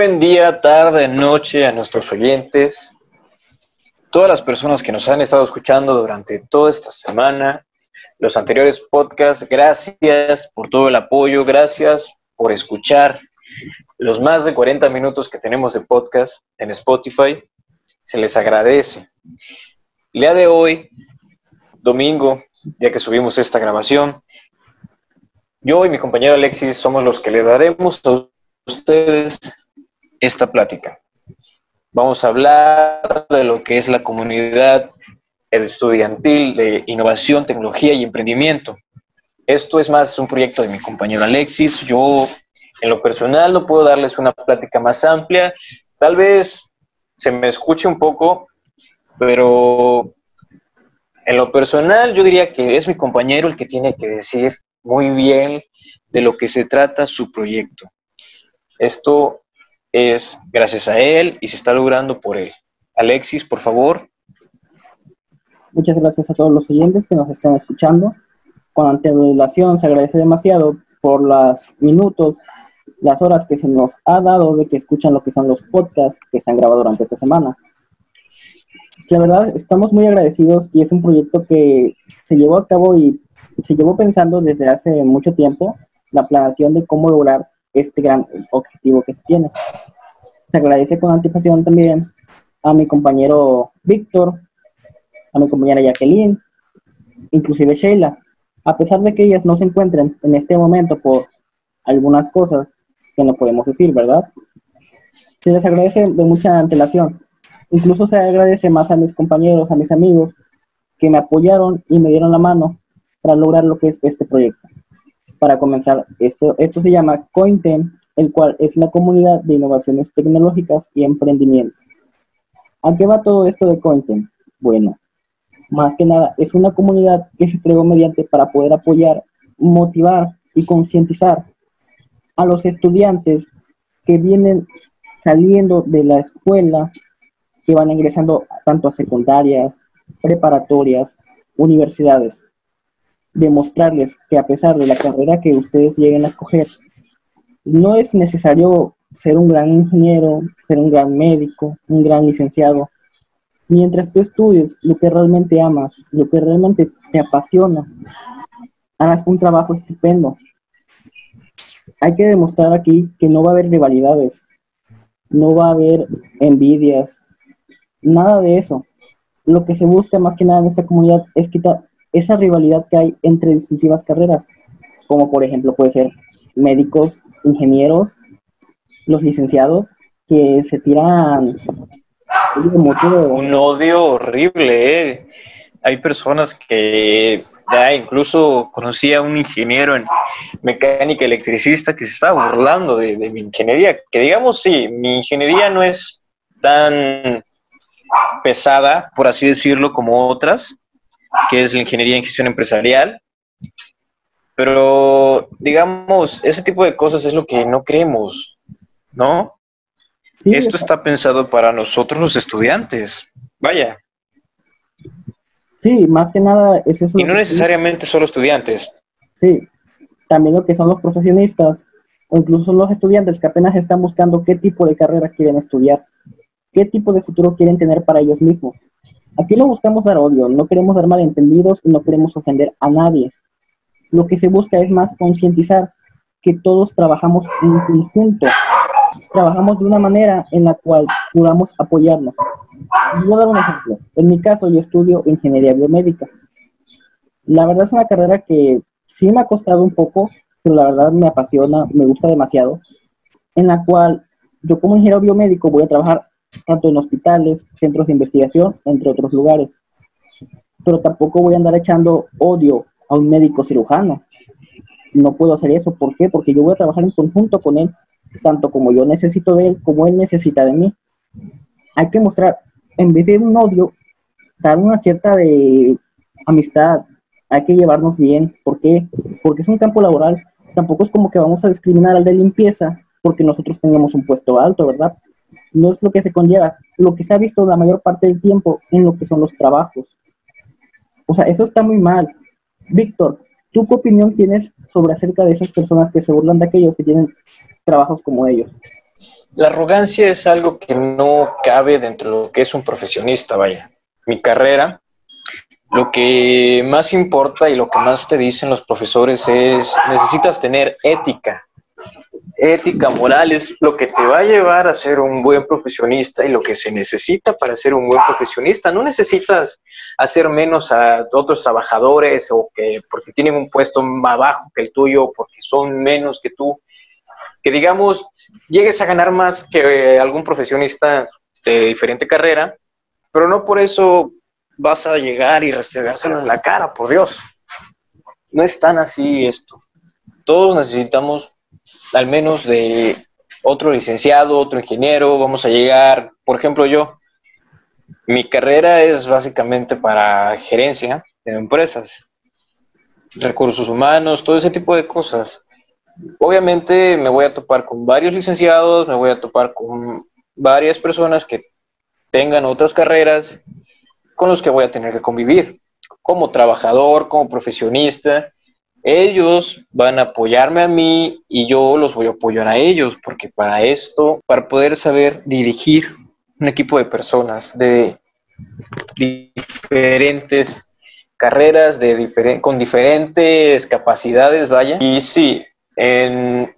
buen día, tarde, noche a nuestros oyentes, todas las personas que nos han estado escuchando durante toda esta semana, los anteriores podcasts, gracias por todo el apoyo, gracias por escuchar los más de 40 minutos que tenemos de podcast en Spotify, se les agradece. El día de hoy, domingo, ya que subimos esta grabación, yo y mi compañero Alexis somos los que le daremos a ustedes esta plática. Vamos a hablar de lo que es la comunidad estudiantil de innovación, tecnología y emprendimiento. Esto es más un proyecto de mi compañero Alexis. Yo, en lo personal, no puedo darles una plática más amplia. Tal vez se me escuche un poco, pero en lo personal yo diría que es mi compañero el que tiene que decir muy bien de lo que se trata su proyecto. Esto es gracias a él y se está logrando por él. Alexis, por favor. Muchas gracias a todos los oyentes que nos están escuchando. Con antelación se agradece demasiado por los minutos, las horas que se nos ha dado de que escuchan lo que son los podcasts que se han grabado durante esta semana. La verdad, estamos muy agradecidos y es un proyecto que se llevó a cabo y se llevó pensando desde hace mucho tiempo la planeación de cómo lograr este gran objetivo que se tiene. Se agradece con anticipación también a mi compañero Víctor, a mi compañera Jacqueline, inclusive Sheila, a pesar de que ellas no se encuentren en este momento por algunas cosas que no podemos decir, ¿verdad? Se les agradece de mucha antelación. Incluso se agradece más a mis compañeros, a mis amigos, que me apoyaron y me dieron la mano para lograr lo que es este proyecto para comenzar, esto, esto se llama CoinTem, el cual es la comunidad de innovaciones tecnológicas y emprendimiento. ¿A qué va todo esto de CoinTem? Bueno, más que nada, es una comunidad que se creó mediante para poder apoyar, motivar y concientizar a los estudiantes que vienen saliendo de la escuela, que van ingresando tanto a secundarias, preparatorias, universidades, demostrarles que a pesar de la carrera que ustedes lleguen a escoger, no es necesario ser un gran ingeniero, ser un gran médico, un gran licenciado. Mientras tú estudies lo que realmente amas, lo que realmente te apasiona, harás un trabajo estupendo. Hay que demostrar aquí que no va a haber rivalidades, no va a haber envidias, nada de eso. Lo que se busca más que nada en esta comunidad es quitar, esa rivalidad que hay entre distintivas carreras, como por ejemplo puede ser médicos, ingenieros, los licenciados, que se tiran un odio horrible, ¿eh? Hay personas que ya incluso conocí a un ingeniero en mecánica electricista que se estaba burlando de, de mi ingeniería, que digamos sí, mi ingeniería no es tan pesada, por así decirlo, como otras, que es la ingeniería en gestión empresarial. Pero, digamos, ese tipo de cosas es lo que no creemos, ¿no? Esto está pensado para nosotros los estudiantes, vaya. Sí, más que nada es eso. Y no necesariamente solo estudiantes. Sí, también lo que son los profesionistas, o incluso los estudiantes que apenas están buscando qué tipo de carrera quieren estudiar, qué tipo de futuro quieren tener para ellos mismos. Aquí no buscamos dar odio, no queremos dar malentendidos no queremos ofender a nadie. Lo que se busca es más concientizar que todos trabajamos en conjunto, trabajamos de una manera en la cual podamos apoyarnos. Voy a dar un ejemplo. En mi caso, yo estudio ingeniería biomédica. La verdad es una carrera que sí me ha costado un poco, pero la verdad me apasiona, me gusta demasiado, en la cual yo como ingeniero biomédico voy a trabajar tanto en hospitales, centros de investigación, entre otros lugares. Pero tampoco voy a andar echando odio a un médico cirujano. No puedo hacer eso. ¿Por qué? Porque yo voy a trabajar en conjunto con él, tanto como yo necesito de él, como él necesita de mí. Hay que mostrar, en vez de un odio, dar una cierta de amistad. Hay que llevarnos bien. ¿Por qué? Porque es un campo laboral. Tampoco es como que vamos a discriminar al de limpieza porque nosotros tengamos un puesto alto, ¿verdad? No es lo que se conlleva, lo que se ha visto la mayor parte del tiempo en lo que son los trabajos. O sea, eso está muy mal. Víctor, ¿tú qué opinión tienes sobre acerca de esas personas que se burlan de aquellos que tienen trabajos como ellos? La arrogancia es algo que no cabe dentro de lo que es un profesionista, vaya. Mi carrera, lo que más importa y lo que más te dicen los profesores es, necesitas tener ética. Ética, moral es lo que te va a llevar a ser un buen profesionista y lo que se necesita para ser un buen profesionista. No necesitas hacer menos a otros trabajadores o que porque tienen un puesto más bajo que el tuyo, porque son menos que tú que digamos, llegues a ganar más que algún profesionista de diferente carrera, pero no por eso vas a llegar y restregárselo en la cara, por Dios. No es tan así esto. Todos necesitamos al menos de otro licenciado, otro ingeniero, vamos a llegar, por ejemplo, yo, mi carrera es básicamente para gerencia de empresas, recursos humanos, todo ese tipo de cosas obviamente me voy a topar con varios licenciados, me voy a topar con varias personas que tengan otras carreras con los que voy a tener que convivir, como trabajador, como profesionista. Ellos van a apoyarme a mí y yo los voy a apoyar a ellos, porque para esto, para poder saber dirigir un equipo de personas de diferentes carreras, de con diferentes capacidades, vaya. Y sí, en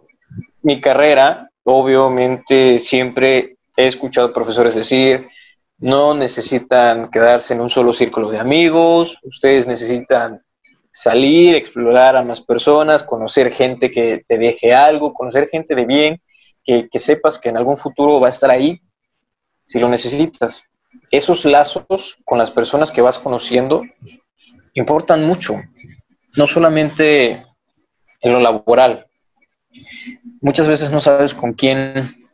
mi carrera, obviamente, siempre he escuchado profesores decir, no necesitan quedarse en un solo círculo de amigos, ustedes necesitan salir, explorar a más personas, conocer gente que te deje algo, conocer gente de bien, que, sepas que en algún futuro va a estar ahí si lo necesitas. Esos lazos con las personas que vas conociendo importan mucho, no solamente en lo laboral, muchas veces no sabes con quién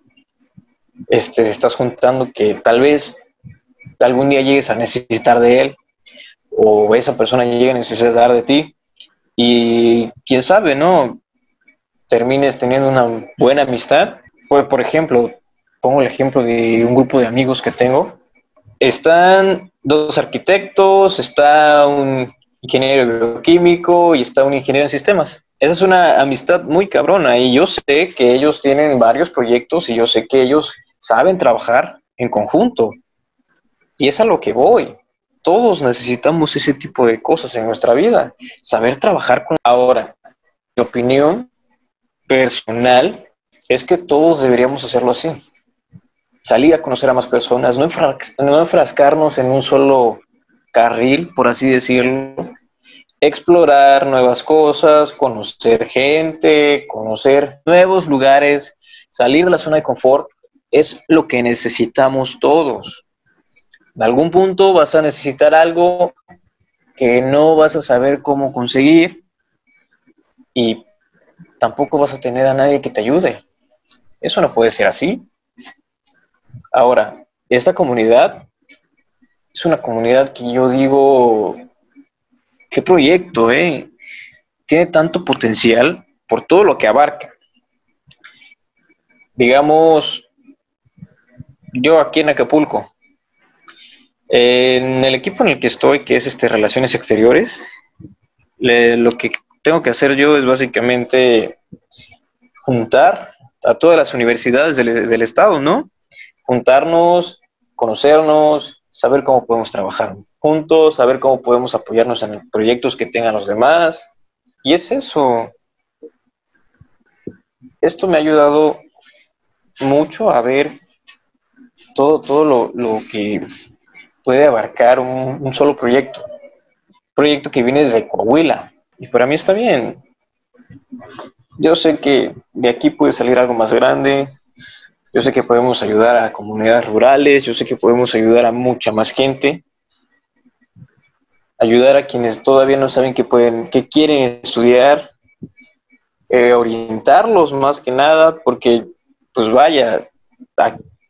este, estás juntando que tal vez algún día llegues a necesitar de él o esa persona llegue a necesitar de ti y quién sabe, ¿no? Termines teniendo una buena amistad. Pues, por ejemplo, pongo el ejemplo de un grupo de amigos que tengo. Están dos arquitectos, está un ingeniero bioquímico y está un ingeniero en sistemas esa es una amistad muy cabrona y yo sé que ellos tienen varios proyectos y yo sé que ellos saben trabajar en conjunto. Y es a lo que voy. Todos necesitamos ese tipo de cosas en nuestra vida. Saber trabajar con... Ahora, mi opinión personal es que todos deberíamos hacerlo así. Salir a conocer a más personas, no, no enfrascarnos en un solo carril, por así decirlo, explorar nuevas cosas, conocer gente, conocer nuevos lugares, salir de la zona de confort, es lo que necesitamos todos. En algún punto vas a necesitar algo que no vas a saber cómo conseguir y tampoco vas a tener a nadie que te ayude. Eso no puede ser así. Ahora, esta comunidad es una comunidad que yo digo qué proyecto, ¿eh? Tiene tanto potencial por todo lo que abarca. Digamos, yo aquí en Acapulco, en el equipo en el que estoy, que es este Relaciones Exteriores, lo que tengo que hacer yo es básicamente juntar a todas las universidades del, del estado, ¿no? Juntarnos, conocernos, saber cómo podemos trabajar juntos, saber cómo podemos apoyarnos en proyectos que tengan los demás. Y es eso. Esto me ha ayudado mucho a ver todo, todo lo, que puede abarcar un, solo proyecto. proyecto que viene desde Coahuila. Y para mí está bien. Yo sé que de aquí puede salir algo más grande. Yo sé que podemos ayudar a comunidades rurales. Yo sé que podemos ayudar a mucha más gente ayudar a quienes todavía no saben que pueden, que quieren estudiar, eh, orientarlos más que nada, porque pues vaya,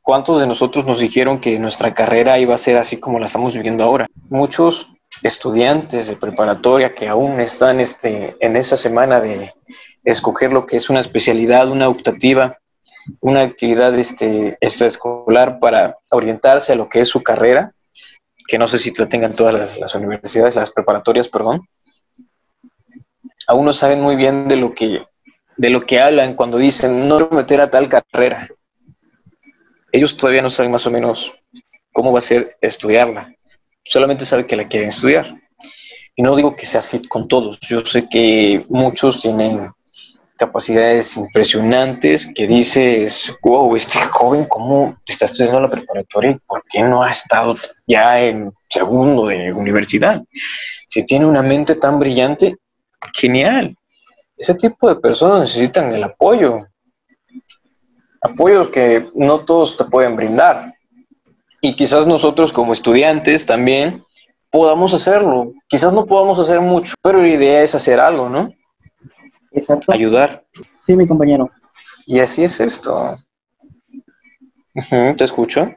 ¿cuántos de nosotros nos dijeron que nuestra carrera iba a ser así como la estamos viviendo ahora? Muchos estudiantes de preparatoria que aún están este, en esa semana de escoger lo que es una especialidad, una optativa, una actividad este, extraescolar para orientarse a lo que es su carrera, que no sé si la tengan todas las, universidades, las preparatorias, perdón, aún no saben muy bien de lo que, de lo que hablan cuando dicen no meter a tal carrera. Ellos todavía no saben más o menos cómo va a ser estudiarla. Solamente saben que la quieren estudiar. Y no digo que sea así con todos. Yo sé que muchos tienen capacidades impresionantes que dices, wow, este joven, ¿cómo está estudiando la preparatoria por qué no ha estado ya en segundo de universidad? Si tiene una mente tan brillante, genial. Ese tipo de personas necesitan el apoyo. Apoyos que no todos te pueden brindar. Y quizás nosotros como estudiantes también podamos hacerlo. Quizás no podamos hacer mucho, pero la idea es hacer algo, ¿no? Exacto. Ayudar. Sí, mi compañero. Y así es esto. ¿Te escucho?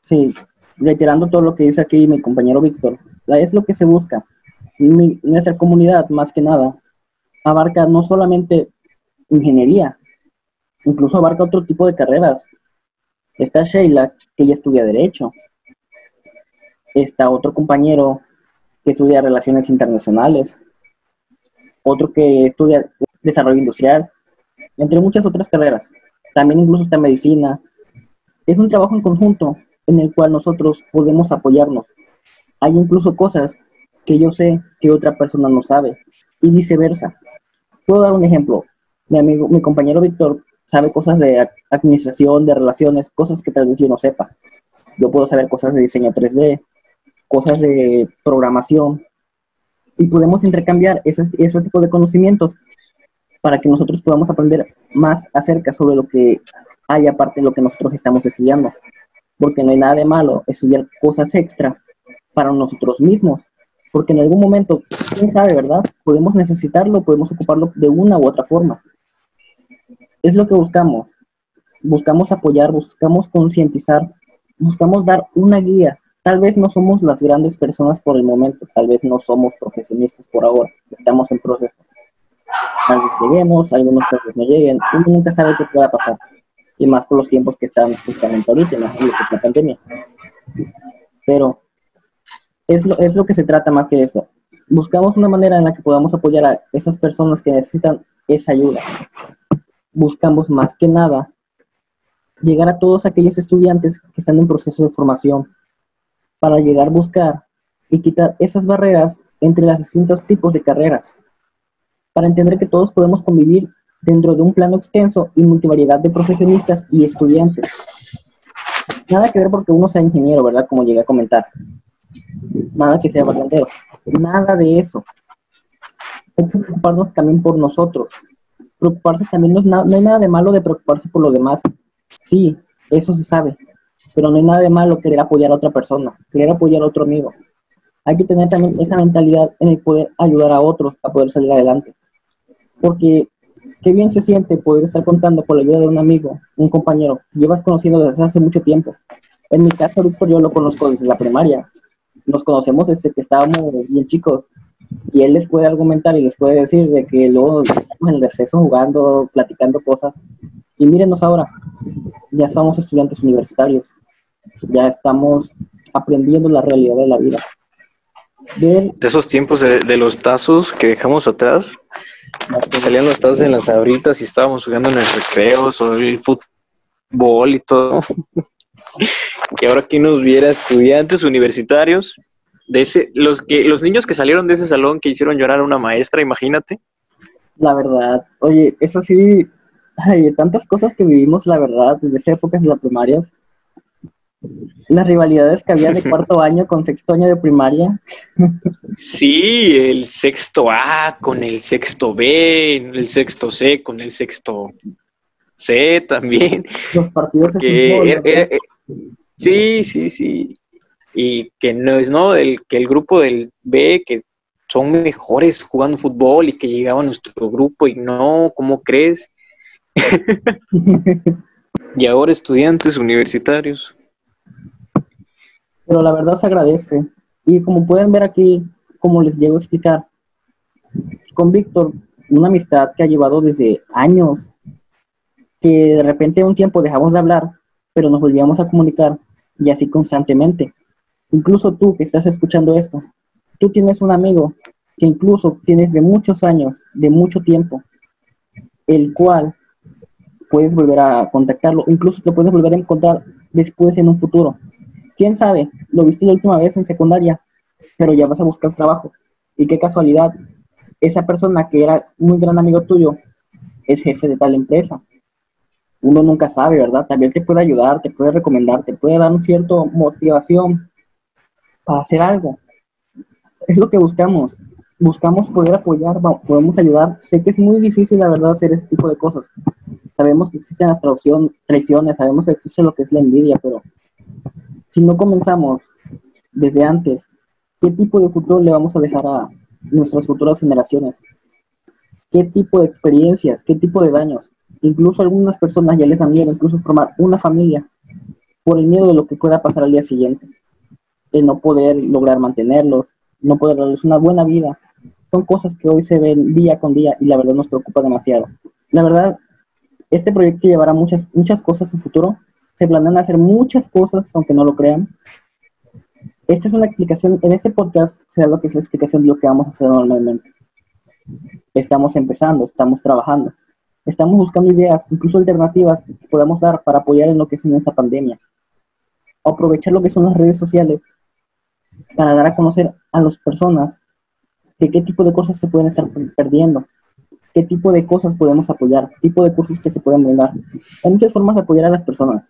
Sí, reiterando todo lo que dice aquí mi compañero Víctor, es lo que se busca. nuestra comunidad, más que nada, abarca no solamente ingeniería, incluso abarca otro tipo de carreras. Está Sheila, que ella estudia Derecho. Está otro compañero que estudia Relaciones Internacionales otro que estudia desarrollo industrial, entre muchas otras carreras. También incluso está medicina. Es un trabajo en conjunto en el cual nosotros podemos apoyarnos. Hay incluso cosas que yo sé que otra persona no sabe y viceversa. Puedo dar un ejemplo. Mi amigo, mi compañero Víctor sabe cosas de administración, de relaciones, cosas que tal vez yo no sepa. Yo puedo saber cosas de diseño 3D, cosas de programación, y podemos intercambiar ese, ese tipo de conocimientos para que nosotros podamos aprender más acerca sobre lo que hay aparte de lo que nosotros estamos estudiando. Porque no hay nada de malo estudiar cosas extra para nosotros mismos. Porque en algún momento, quién sabe, ¿verdad? Podemos necesitarlo, podemos ocuparlo de una u otra forma. Es lo que buscamos. Buscamos apoyar, buscamos concientizar, buscamos dar una guía Tal vez no somos las grandes personas por el momento, tal vez no somos profesionistas por ahora, estamos en proceso. Tal vez lleguemos, algunos tal no lleguen, uno nunca sabe qué pueda pasar. Y más por los tiempos que están justamente ahorita, ¿no? la pandemia. Pero es lo, es lo que se trata más que eso. Buscamos una manera en la que podamos apoyar a esas personas que necesitan esa ayuda. Buscamos más que nada llegar a todos aquellos estudiantes que están en proceso de formación, para llegar a buscar y quitar esas barreras entre los distintos tipos de carreras, para entender que todos podemos convivir dentro de un plano extenso y multivariedad de profesionistas y estudiantes. Nada que ver porque uno sea ingeniero, ¿verdad? Como llegué a comentar. Nada que sea barrendero. Nada de eso. Hay que preocuparnos también por nosotros. Preocuparse también no, es no hay nada de malo de preocuparse por los demás. Sí, eso se sabe pero no hay nada de malo querer apoyar a otra persona, querer apoyar a otro amigo. Hay que tener también esa mentalidad en el poder ayudar a otros a poder salir adelante. Porque qué bien se siente poder estar contando con la ayuda de un amigo, un compañero que llevas conociendo desde hace mucho tiempo. En mi caso, yo lo conozco desde la primaria. Nos conocemos desde que estábamos bien chicos. Y él les puede argumentar y les puede decir de que luego estamos en el receso jugando, platicando cosas. Y mírenos ahora, ya somos estudiantes universitarios ya estamos aprendiendo la realidad de la vida. De, esos tiempos de, los tazos que dejamos atrás, salían los tazos en las abritas y estábamos jugando en el recreo, sobre el fútbol y todo. que ahora aquí nos viera estudiantes universitarios, de ese, los que, los niños que salieron de ese salón que hicieron llorar a una maestra, imagínate. La verdad, oye, eso sí, hay tantas cosas que vivimos, la verdad, desde esa época de la primaria, las rivalidades que había de cuarto año con sexto año de primaria. Sí, el sexto A con el sexto B, el sexto C con el sexto C también. Los partidos de Sí, sí, sí. Y que no es, ¿no? El, que el grupo del B, que son mejores jugando fútbol y que llegaba a nuestro grupo y no, ¿cómo crees? y ahora estudiantes universitarios pero la verdad se agradece. Y como pueden ver aquí, como les llego a explicar, con Víctor, una amistad que ha llevado desde años, que de repente un tiempo dejamos de hablar, pero nos volvíamos a comunicar y así constantemente. Incluso tú que estás escuchando esto, tú tienes un amigo que incluso tienes de muchos años, de mucho tiempo, el cual puedes volver a contactarlo, incluso te puedes volver a encontrar después en un futuro. ¿Quién sabe? Lo viste la última vez en secundaria, pero ya vas a buscar trabajo. Y qué casualidad, esa persona que era muy gran amigo tuyo es jefe de tal empresa. Uno nunca sabe, ¿verdad? Tal vez te puede ayudar, te puede recomendar, te puede dar un cierto motivación para hacer algo. Es lo que buscamos. Buscamos poder apoyar, podemos ayudar. Sé que es muy difícil, la verdad, hacer ese tipo de cosas. Sabemos que existen las traiciones, sabemos que existe lo que es la envidia, pero si no comenzamos desde antes, ¿qué tipo de futuro le vamos a dejar a nuestras futuras generaciones? ¿Qué tipo de experiencias? ¿Qué tipo de daños? Incluso algunas personas ya les dan miedo incluso formar una familia por el miedo de lo que pueda pasar al día siguiente, de no poder lograr mantenerlos, no poder darles una buena vida. Son cosas que hoy se ven día con día y la verdad nos preocupa demasiado. La verdad, este proyecto llevará muchas, muchas cosas en futuro. Se planean hacer muchas cosas, aunque no lo crean. Esta es una explicación, en este podcast será lo que es la explicación de lo que vamos a hacer normalmente. Estamos empezando, estamos trabajando, estamos buscando ideas, incluso alternativas que podamos dar para apoyar en lo que es en esta pandemia. Aprovechar lo que son las redes sociales para dar a conocer a las personas de qué tipo de cosas se pueden estar perdiendo, qué tipo de cosas podemos apoyar, qué tipo de cursos que se pueden brindar. Hay muchas formas de apoyar a las personas.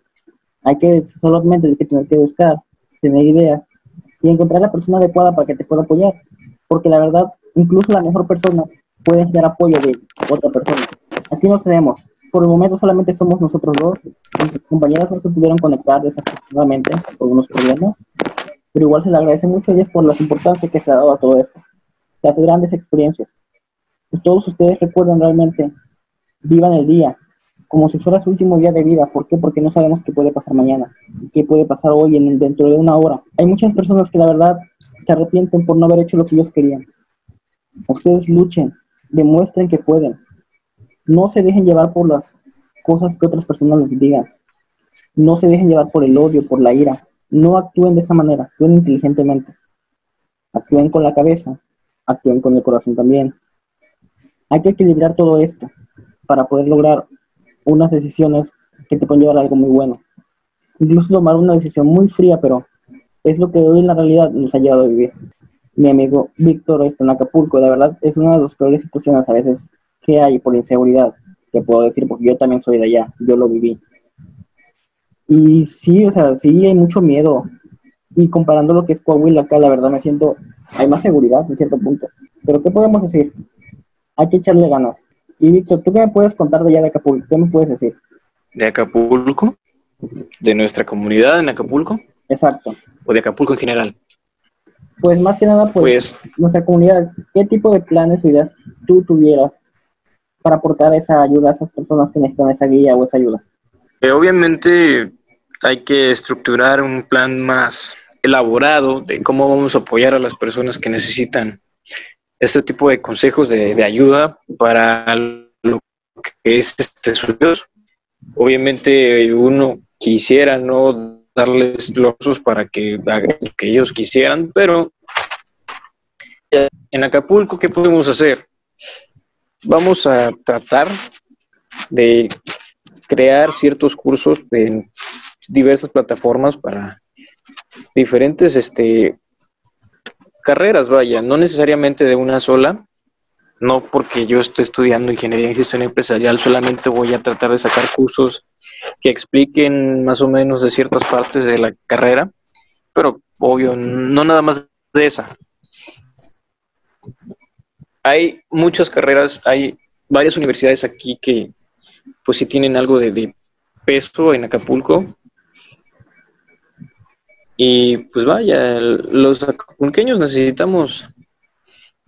Hay que solamente que tener que buscar, tener ideas y encontrar la persona adecuada para que te pueda apoyar. Porque la verdad, incluso la mejor persona puede dar apoyo de otra persona. Aquí no tenemos. Por el momento solamente somos nosotros dos. Nuestras compañeras no pudieron conectar desafortunadamente por unos problemas. Pero igual se le agradece mucho a ellas por la importancia que se ha dado a todo esto. Las grandes experiencias todos ustedes recuerden realmente, vivan el día como si fuera su último día de vida. ¿Por qué? Porque no sabemos qué puede pasar mañana, qué puede pasar hoy, en, dentro de una hora. Hay muchas personas que la verdad se arrepienten por no haber hecho lo que ellos querían. Ustedes luchen, demuestren que pueden. No se dejen llevar por las cosas que otras personas les digan. No se dejen llevar por el odio, por la ira. No actúen de esa manera, actúen inteligentemente. Actúen con la cabeza, actúen con el corazón también. Hay que equilibrar todo esto para poder lograr unas decisiones que te pueden llevar algo muy bueno. Incluso tomar una decisión muy fría, pero es lo que hoy en la realidad nos ha llevado a vivir. Mi amigo Víctor está en Acapulco, de verdad es una de las peores situaciones a veces que hay por inseguridad, que puedo decir, porque yo también soy de allá, yo lo viví. Y sí, o sea, sí hay mucho miedo. Y comparando lo que es Coahuila acá, la verdad me siento, hay más seguridad en cierto punto. Pero ¿qué podemos decir? hay que echarle ganas. Y Víctor, ¿tú qué me puedes contar de allá de Acapulco? ¿Qué me puedes decir? ¿De Acapulco? ¿De nuestra comunidad en Acapulco? Exacto. ¿O de Acapulco en general? Pues más que nada, pues, pues nuestra comunidad, ¿qué tipo de planes o ideas tú tuvieras para aportar esa ayuda a esas personas que necesitan esa guía o esa ayuda? Eh, obviamente hay que estructurar un plan más elaborado de cómo vamos a apoyar a las personas que necesitan este tipo de consejos de, ayuda para lo que es este Dios. Obviamente uno quisiera no darles los para que hagan lo que ellos quisieran, pero en Acapulco, ¿qué podemos hacer? Vamos a tratar de crear ciertos cursos en diversas plataformas para diferentes este, carreras, vaya, no necesariamente de una sola, no porque yo esté estudiando ingeniería en gestión empresarial, solamente voy a tratar de sacar cursos que expliquen más o menos de ciertas partes de la carrera, pero obvio, no nada más de esa. Hay muchas carreras, hay varias universidades aquí que pues sí tienen algo de, de peso en Acapulco, y pues vaya, los acapulqueños necesitamos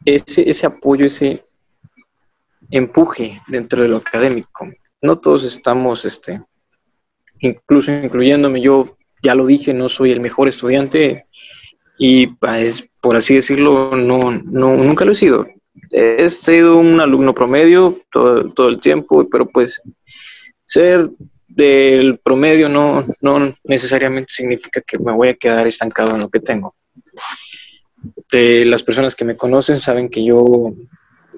ese, ese apoyo, ese empuje dentro de lo académico. No todos estamos, este, incluso incluyéndome, yo ya lo dije, no soy el mejor estudiante y pues, por así decirlo, no, no, nunca lo he sido. He sido un alumno promedio todo, todo el tiempo, pero pues ser del promedio no, no necesariamente significa que me voy a quedar estancado en lo que tengo. Las personas que me conocen saben que yo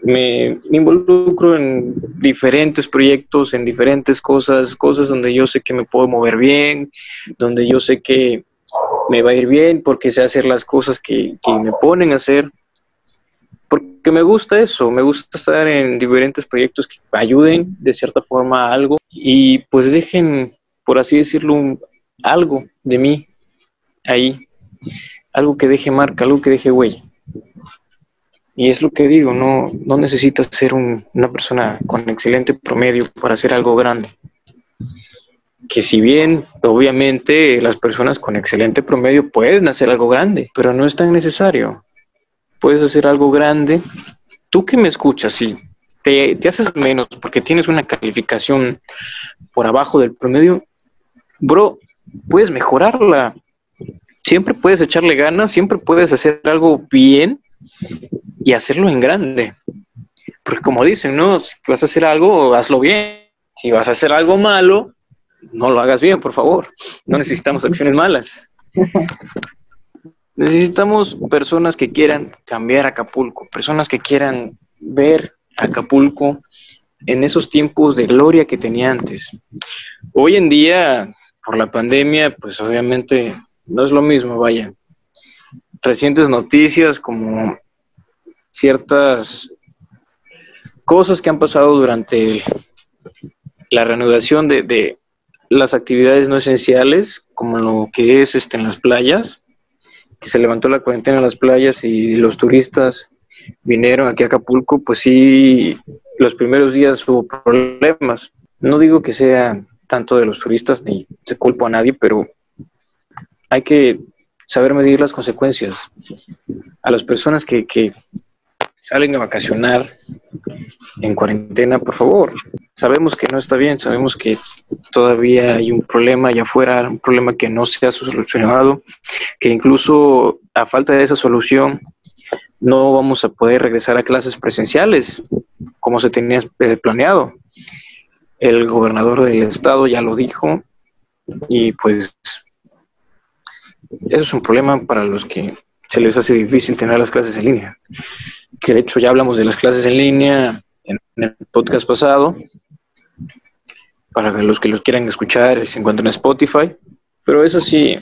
me involucro en diferentes proyectos, en diferentes cosas, cosas donde yo sé que me puedo mover bien, donde yo sé que me va a ir bien porque sé hacer las cosas que, me ponen a hacer. Porque me gusta eso, me gusta estar en diferentes proyectos que ayuden de cierta forma a algo y pues dejen, por así decirlo, algo de mí ahí, algo que deje marca, algo que deje huella. Y es lo que digo, no, no necesitas ser una persona con excelente promedio para hacer algo grande. Que si bien, obviamente, las personas con excelente promedio pueden hacer algo grande, pero no es tan necesario. Puedes hacer algo grande. Tú que me escuchas, si te, te haces menos porque tienes una calificación por abajo del promedio, bro, puedes mejorarla. Siempre puedes echarle ganas, siempre puedes hacer algo bien y hacerlo en grande. Porque como dicen, ¿no? Si vas a hacer algo, hazlo bien. Si vas a hacer algo malo, no lo hagas bien, por favor. No necesitamos acciones malas. Necesitamos personas que quieran cambiar Acapulco, personas que quieran ver Acapulco en esos tiempos de gloria que tenía antes. Hoy en día, por la pandemia, pues obviamente no es lo mismo, vaya recientes noticias como ciertas cosas que han pasado durante la reanudación de, las actividades no esenciales, como lo que es este, en las playas, que se levantó la cuarentena en las playas y los turistas vinieron aquí a Acapulco, pues sí, los primeros días hubo problemas. No digo que sea tanto de los turistas ni se culpo a nadie, pero hay que saber medir las consecuencias. A las personas que, que salen a vacacionar en cuarentena, por favor. Sabemos que no está bien, sabemos que todavía hay un problema allá afuera, un problema que no se ha solucionado, que incluso a falta de esa solución no vamos a poder regresar a clases presenciales como se tenía eh, planeado. El gobernador del estado ya lo dijo y pues eso es un problema para los que se les hace difícil tener las clases en línea. Que de hecho ya hablamos de las clases en línea en, el podcast pasado. Para los que los quieran escuchar, se encuentran en Spotify. Pero eso sí,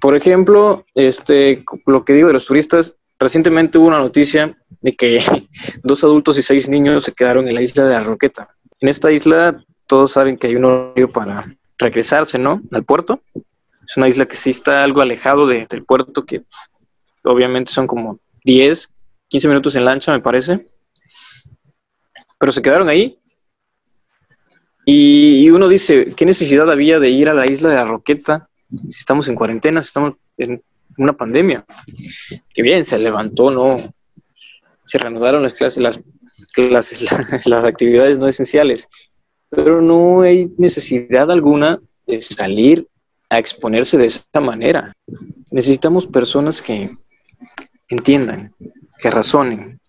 por ejemplo, este, lo que digo de los turistas, recientemente hubo una noticia de que dos adultos y seis niños se quedaron en la isla de la Roqueta. En esta isla todos saben que hay un horario para regresarse, ¿no? Al puerto. Es una isla que sí está algo alejado del puerto, que obviamente son como 10, 15 minutos en lancha, me parece. Pero se quedaron ahí. Y, uno dice, ¿qué necesidad había de ir a la isla de la Roqueta si estamos en cuarentena, si estamos en una pandemia? Que bien, se levantó, ¿no? Se reanudaron las clases, las clases, las actividades no esenciales. Pero no hay necesidad alguna de salir a exponerse de esa manera. Necesitamos personas que entiendan, que razonen,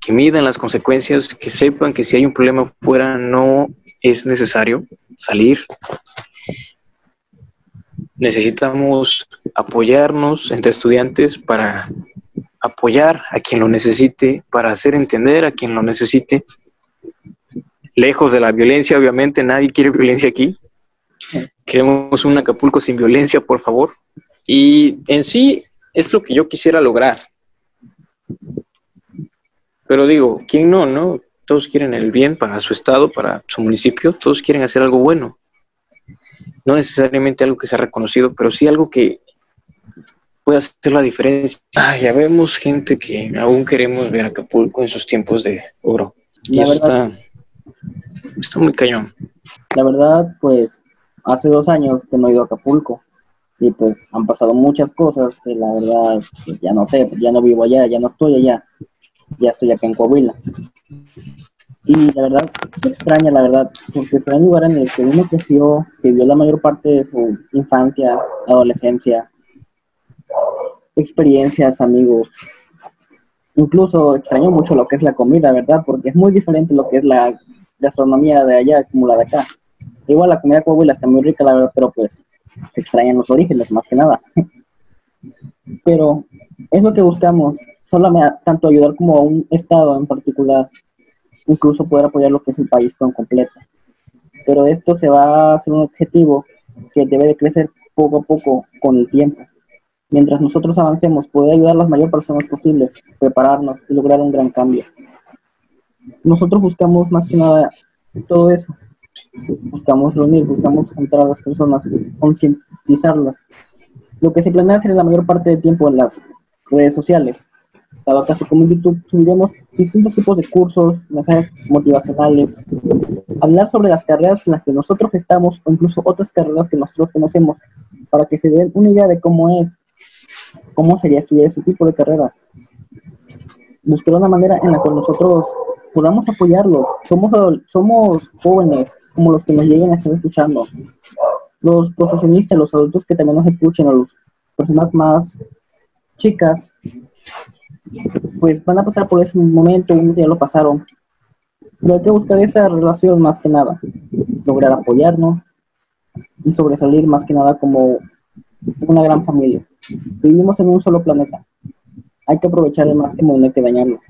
que midan las consecuencias, que sepan que si hay un problema fuera no es necesario salir. Necesitamos apoyarnos entre estudiantes para apoyar a quien lo necesite, para hacer entender a quien lo necesite. Lejos de la violencia, obviamente, nadie quiere violencia aquí. Queremos un Acapulco sin violencia, por favor. Y en sí es lo que yo quisiera lograr. Pero digo, ¿quién no, no? Todos quieren el bien para su estado, para su municipio, todos quieren hacer algo bueno. No necesariamente algo que sea reconocido, pero sí algo que pueda hacer la diferencia. Ah, ya vemos gente que aún queremos ver Acapulco en sus tiempos de oro. Y eso está, está muy cañón. La verdad, pues hace dos años que no he ido a Acapulco y pues han pasado muchas cosas que la verdad pues, ya no sé, ya no vivo allá, ya no estoy allá, ya estoy acá en Coahuila. Y la verdad, me extraña, la verdad, porque fue un lugar en el que uno creció, que vivió la mayor parte de su infancia, adolescencia, experiencias, amigos. Incluso extraño mucho lo que es la comida, ¿verdad? Porque es muy diferente lo que es la gastronomía de allá como la de acá. Igual la comida de Coahuila está muy rica, la verdad, pero pues extrañan los orígenes, más que nada. pero es lo que buscamos, solamente tanto ayudar como a un estado en particular, incluso poder apoyar lo que es el país por completo. Pero esto se va a hacer un objetivo que debe de crecer poco a poco con el tiempo. Mientras nosotros avancemos, poder ayudar a las mayores personas posibles, prepararnos y lograr un gran cambio. Nosotros buscamos más que nada todo eso. Buscamos reunir, buscamos juntar a las personas, concientizarlas. Lo que se planea hacer la mayor parte del tiempo en las redes sociales. Cada caso como en YouTube subiremos distintos tipos de cursos, mensajes motivacionales, hablar sobre las carreras en las que nosotros estamos o incluso otras carreras que nosotros conocemos para que se den una idea de cómo es cómo sería estudiar ese tipo de carrera. Buscar una manera en la cual nosotros podamos apoyarlos. Somos, somos jóvenes, como los que nos lleguen a estar escuchando. Los profesionistas, los adultos que también nos escuchen, o las personas más chicas, pues van a pasar por ese momento, un día lo pasaron. Pero hay que buscar esa relación más que nada, lograr apoyarnos y sobresalir más que nada como una gran familia. Vivimos en un solo planeta. Hay que aprovechar el máximo y no hay que dañarlo.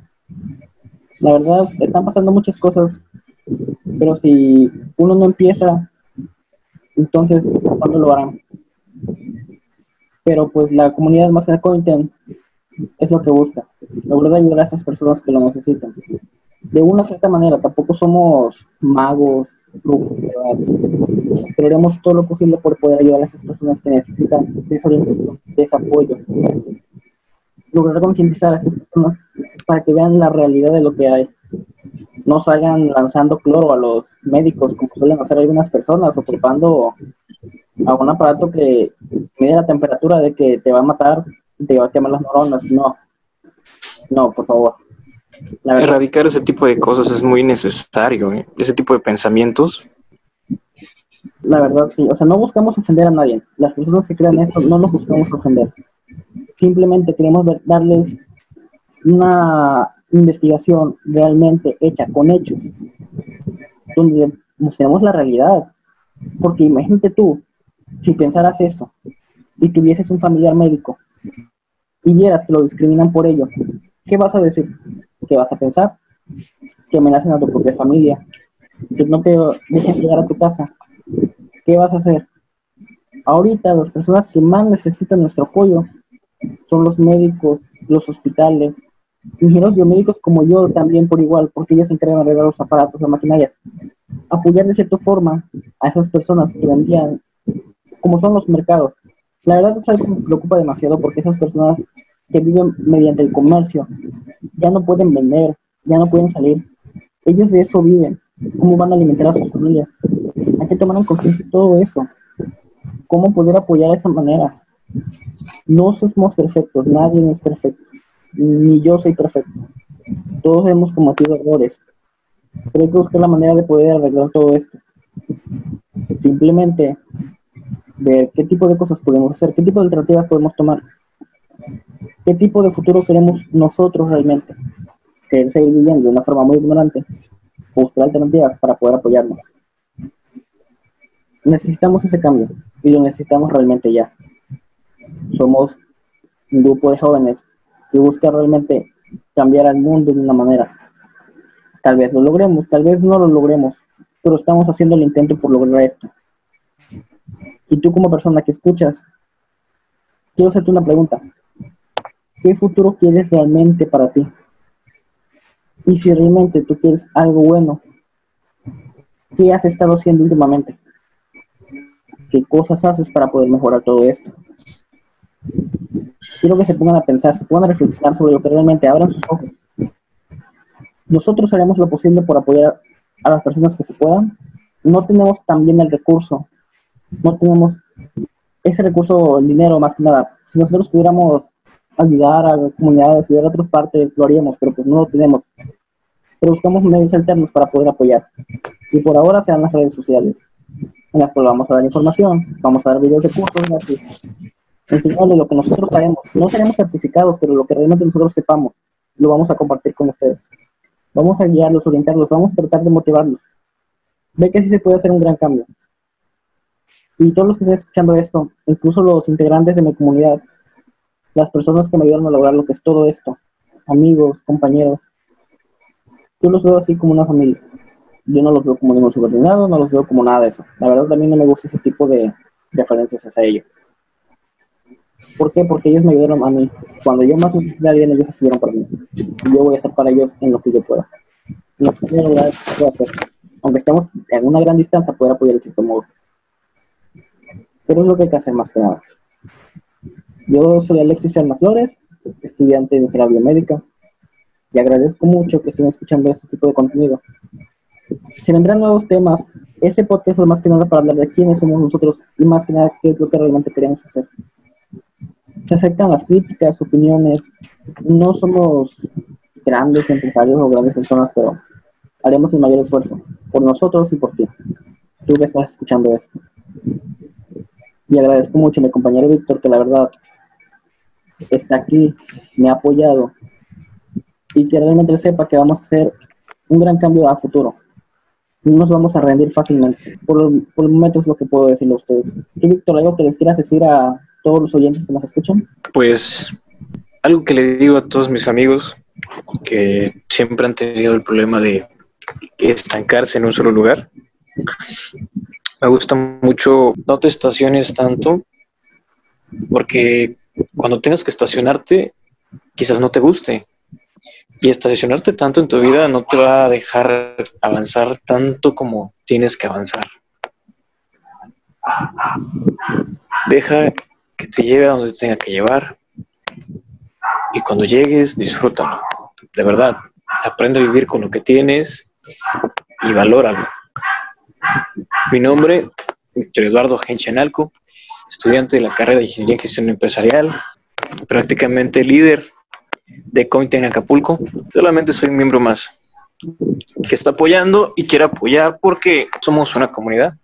La verdad, están pasando muchas cosas, pero si uno no empieza, entonces, ¿cuándo lo harán? Pero pues la comunidad más que Cointen es lo que busca, lograr ayudar a esas personas que lo necesitan. De una cierta manera, tampoco somos magos, pero haremos todo lo posible por poder ayudar a esas personas que necesitan desorientación, desapoyo. Lograr concientizar a esas personas para que vean la realidad de lo que hay. No salgan lanzando cloro a los médicos como suelen hacer algunas personas o culpando a un aparato que mide la temperatura de que te va a matar, te va a quemar las neuronas. No, no, por favor. Erradicar ese tipo de cosas es muy necesario, ¿eh? ese tipo de pensamientos la verdad, sí. O sea, no buscamos ofender a nadie. Las personas que crean esto no los buscamos ofender. Simplemente queremos darles una investigación realmente hecha con hechos, donde mostremos la realidad. Porque imagínate tú, si pensaras eso y tuvieses un familiar médico y vieras que lo discriminan por ello, ¿qué vas a decir? ¿Qué vas a pensar? Que amenacen a tu propia familia, que no te dejen llegar a tu casa, ¿qué vas a hacer? Ahorita las personas que más necesitan nuestro apoyo son los médicos, los hospitales, ingenieros biomédicos como yo también por igual, porque ellos se encargan de arreglar los aparatos, las maquinarias. Apoyar de cierta forma a esas personas que vendían, como son los mercados. La verdad es algo que me preocupa demasiado porque esas personas que viven mediante el comercio ya no pueden vender, ya no pueden salir. Ellos de eso viven. ¿Cómo van a alimentar a sus familias? Hay que tomar en conciencia todo eso. ¿Cómo poder apoyar de esa manera? No somos perfectos, nadie es perfecto. Ni yo soy perfecto. Todos hemos cometido errores. Pero hay que buscar la manera de poder arreglar todo esto. Simplemente ver qué tipo de cosas podemos hacer, qué tipo de alternativas podemos tomar, qué tipo de futuro queremos nosotros realmente. Querer seguir viviendo de una forma muy ignorante, buscar alternativas para poder apoyarnos necesitamos ese cambio y lo necesitamos realmente ya. Somos un grupo de jóvenes que busca realmente cambiar al mundo de una manera. Tal vez lo logremos, tal vez no lo logremos, pero estamos haciendo el intento por lograr esto. Y tú como persona que escuchas, quiero hacerte una pregunta. ¿Qué futuro quieres realmente para ti? Y si realmente tú quieres algo bueno, ¿qué has estado haciendo últimamente? qué cosas haces para poder mejorar todo esto. Quiero que se pongan a pensar, se pongan a reflexionar sobre lo que realmente abran sus ojos. Nosotros haremos lo posible por apoyar a las personas que se puedan. No tenemos también el recurso, no tenemos ese recurso, el dinero más que nada. Si nosotros pudiéramos ayudar a comunidades, ayudar a otras partes, lo haríamos, pero pues no lo tenemos. Pero buscamos medios alternos para poder apoyar. Y por ahora sean las redes sociales en las cuales vamos a dar información, vamos a dar videos de cursos, así, enseñarles lo que nosotros sabemos. No seremos certificados, pero lo que realmente nosotros sepamos, lo vamos a compartir con ustedes. Vamos a guiarlos, orientarlos, vamos a tratar de motivarlos. Ve que sí se puede hacer un gran cambio. Y todos los que estén escuchando esto, incluso los integrantes de mi comunidad, las personas que me ayudaron a lograr lo que es todo esto, amigos, compañeros. Yo los veo así como una familia. Yo no los veo como ningún subordinado, no los veo como nada de eso. La verdad mí no me gusta ese tipo de referencias hacia ellos. ¿Por qué? Porque ellos me ayudaron a mí. Cuando yo más necesitaba bien, ellos estuvieron para mí. Yo voy a estar para ellos en lo que yo pueda. Lo que yo pueda hacer. Aunque estemos en una gran distancia, poder apoyar el cierto modo. Pero es lo que hay que hacer más que nada. Yo soy Alexis Alma Flores, estudiante de ingeniería biomédica, y agradezco mucho que estén escuchando este tipo de contenido. Se vendrán nuevos temas. Ese podcast es más que nada para hablar de quiénes somos nosotros y más que nada qué es lo que realmente queremos hacer. Se aceptan las críticas, opiniones. No somos grandes empresarios o grandes personas, pero haremos el mayor esfuerzo por nosotros y por ti. Tú que estás escuchando esto. Y agradezco mucho a mi compañero Víctor, que la verdad está aquí, me ha apoyado y que realmente sepa que vamos a hacer un gran cambio a futuro. No nos vamos a rendir fácilmente. Por, por el momento es lo que puedo decirle a ustedes. ¿Y Víctor, algo que les quieras decir a todos los oyentes que nos escuchan? Pues algo que le digo a todos mis amigos que siempre han tenido el problema de estancarse en un solo lugar. Me gusta mucho, no te estaciones tanto, porque cuando tengas que estacionarte, quizás no te guste. Y estacionarte tanto en tu vida no te va a dejar avanzar tanto como tienes que avanzar. Deja que te lleve a donde te tenga que llevar. Y cuando llegues, disfrútalo. De verdad, aprende a vivir con lo que tienes y valóralo. Mi nombre, Víctor Eduardo Genchenalco, estudiante de la carrera de Ingeniería y Gestión Empresarial, prácticamente líder de Cointe en Acapulco. Solamente soy un miembro más que está apoyando y quiere apoyar porque somos una comunidad.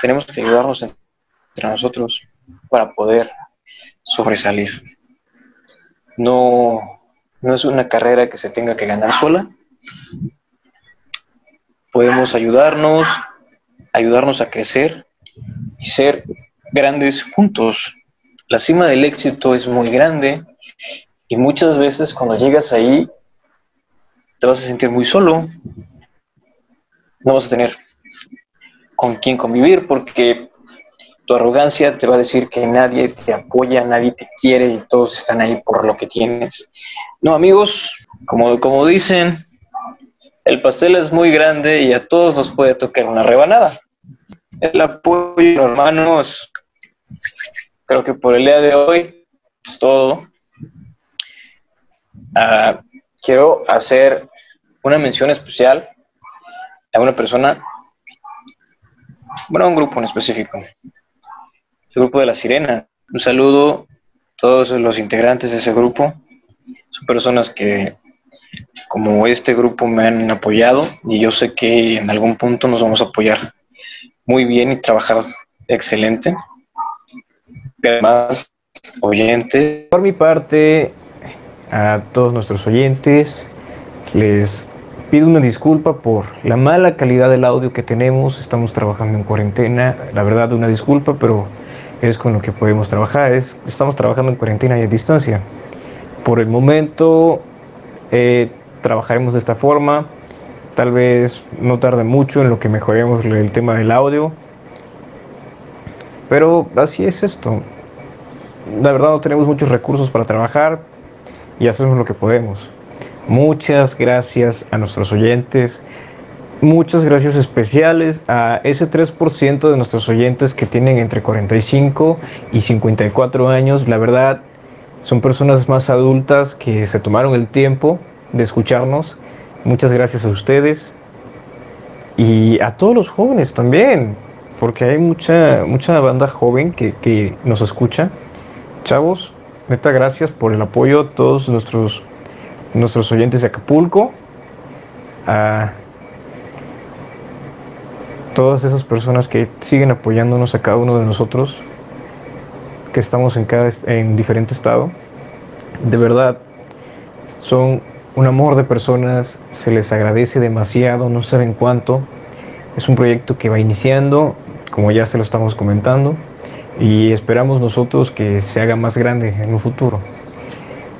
Tenemos que ayudarnos entre nosotros para poder sobresalir. No, no es una carrera que se tenga que ganar sola. Podemos ayudarnos, ayudarnos a crecer y ser grandes juntos. La cima del éxito es muy grande y muchas veces cuando llegas ahí te vas a sentir muy solo. No vas a tener con quién convivir porque tu arrogancia te va a decir que nadie te apoya, nadie te quiere y todos están ahí por lo que tienes. No, amigos, como, como dicen, el pastel es muy grande y a todos nos puede tocar una rebanada el apoyo, hermanos. Creo que por el día de hoy es todo. Ah, quiero hacer una mención especial a una persona, bueno, a un grupo en específico, el grupo de la Sirena. Un saludo a todos los integrantes de ese grupo. Son personas que, como este grupo, me han apoyado y yo sé que en algún punto nos vamos a apoyar muy bien y trabajar excelente. Además, oyentes. Por mi parte, a todos nuestros oyentes, les pido una disculpa por la mala calidad del audio que tenemos. Estamos trabajando en cuarentena. La verdad, una disculpa, pero es con lo que podemos trabajar. Es, estamos trabajando en cuarentena y a distancia. Por el momento, eh, trabajaremos de esta forma. Tal vez no tarde mucho en lo que mejoremos el tema del audio. Pero así es esto. La verdad no tenemos muchos recursos para trabajar y hacemos lo que podemos. Muchas gracias a nuestros oyentes. Muchas gracias especiales a ese 3% de nuestros oyentes que tienen entre 45 y 54 años. La verdad, son personas más adultas que se tomaron el tiempo de escucharnos Muchas gracias a ustedes y a todos los jóvenes también, porque hay mucha, mucha banda joven que, nos escucha. Chavos, neta, gracias por el apoyo a todos nuestros, nuestros oyentes de Acapulco, a todas esas personas que siguen apoyándonos a cada uno de nosotros, que estamos en, cada, en diferente estado. De verdad, son un amor de personas, se les agradece demasiado, no saben cuánto. Es un proyecto que va iniciando, como ya se lo estamos comentando, y esperamos nosotros que se haga más grande en un futuro.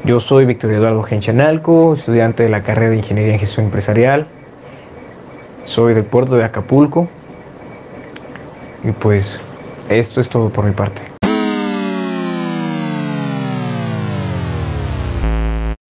Yo soy Víctor Eduardo Genchanalco, estudiante de la carrera de Ingeniería en Gestión Empresarial. Soy del puerto de Acapulco. Y pues esto es todo por mi parte.